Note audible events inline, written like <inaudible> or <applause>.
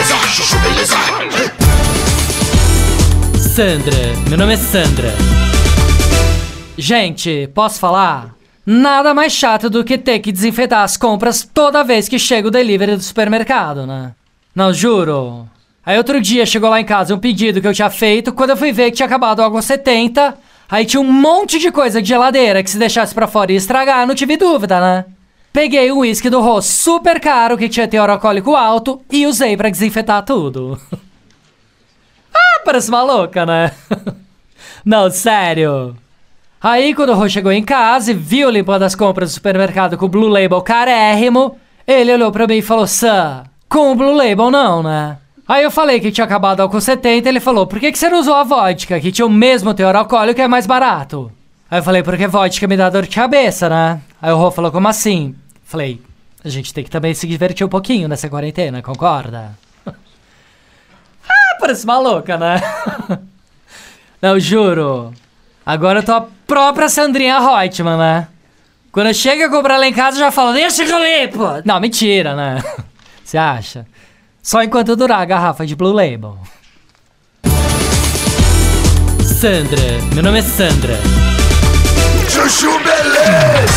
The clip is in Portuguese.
beleza, chuchu beleza. Sandra, meu nome é Sandra. Gente, posso falar? Nada mais chato do que ter que desinfetar as compras toda vez que chega o delivery do supermercado, né? Não, juro. Aí outro dia chegou lá em casa um pedido que eu tinha feito, quando eu fui ver que tinha acabado água 70, aí tinha um monte de coisa de geladeira que se deixasse pra fora ia estragar, não tive dúvida, né? Peguei um uísque do Rô super caro que tinha teor alcoólico alto e usei pra desinfetar tudo. <laughs> ah, parece maluca, né? <laughs> não, sério. Aí, quando o Rô chegou em casa e viu limpando as compras do supermercado com o Blue Label carérrimo, ele olhou pra mim e falou: Sam, com o Blue Label não, né? Aí eu falei que tinha acabado álcool 70 ele falou: Por que, que você não usou a vodka, que tinha o mesmo teor alcoólico e é mais barato? Aí eu falei: Porque vodka me dá dor de cabeça, né? Aí o Rô falou: Como assim? Falei: A gente tem que também se divertir um pouquinho nessa quarentena, concorda? <laughs> ah, parece maluca, né? <laughs> não, juro. Agora eu tô a própria Sandrinha Reutemann, né? Quando eu chego a comprar lá em casa, já falo, deixa que eu limpo! Não, mentira, né? <laughs> Você acha? Só enquanto durar a garrafa de Blue Label. Sandra, meu nome é Sandra. Chuchu beleza.